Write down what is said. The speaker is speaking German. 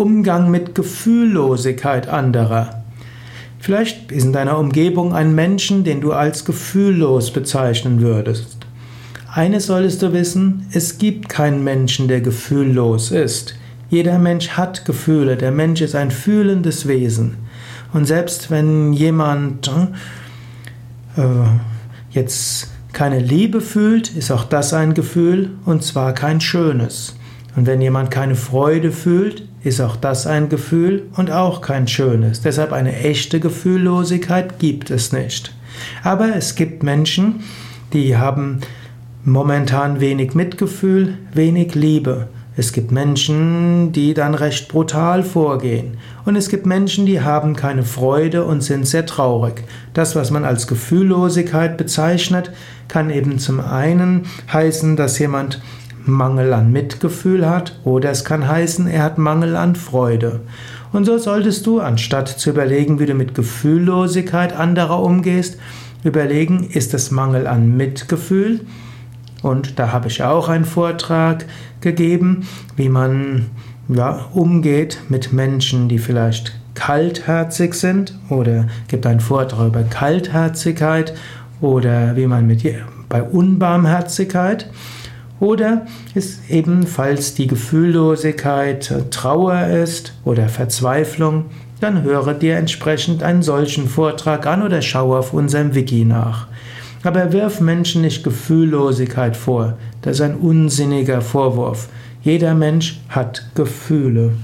Umgang mit Gefühllosigkeit anderer. Vielleicht ist in deiner Umgebung ein Menschen, den du als gefühllos bezeichnen würdest. Eines solltest du wissen, es gibt keinen Menschen, der gefühllos ist. Jeder Mensch hat Gefühle, der Mensch ist ein fühlendes Wesen. Und selbst wenn jemand äh, jetzt keine Liebe fühlt, ist auch das ein Gefühl und zwar kein schönes. Und wenn jemand keine Freude fühlt, ist auch das ein Gefühl und auch kein schönes. Deshalb eine echte Gefühllosigkeit gibt es nicht. Aber es gibt Menschen, die haben momentan wenig Mitgefühl, wenig Liebe. Es gibt Menschen, die dann recht brutal vorgehen. Und es gibt Menschen, die haben keine Freude und sind sehr traurig. Das, was man als Gefühllosigkeit bezeichnet, kann eben zum einen heißen, dass jemand Mangel an Mitgefühl hat oder es kann heißen, er hat Mangel an Freude. Und so solltest du, anstatt zu überlegen, wie du mit Gefühllosigkeit anderer umgehst, überlegen, ist es Mangel an Mitgefühl? Und da habe ich auch einen Vortrag gegeben, wie man ja, umgeht mit Menschen, die vielleicht kaltherzig sind oder gibt einen Vortrag über Kaltherzigkeit oder wie man mit bei Unbarmherzigkeit oder ist ebenfalls die Gefühllosigkeit Trauer ist oder Verzweiflung, dann höre dir entsprechend einen solchen Vortrag an oder schaue auf unserem Wiki nach. Aber wirf Menschen nicht Gefühllosigkeit vor. Das ist ein unsinniger Vorwurf. Jeder Mensch hat Gefühle.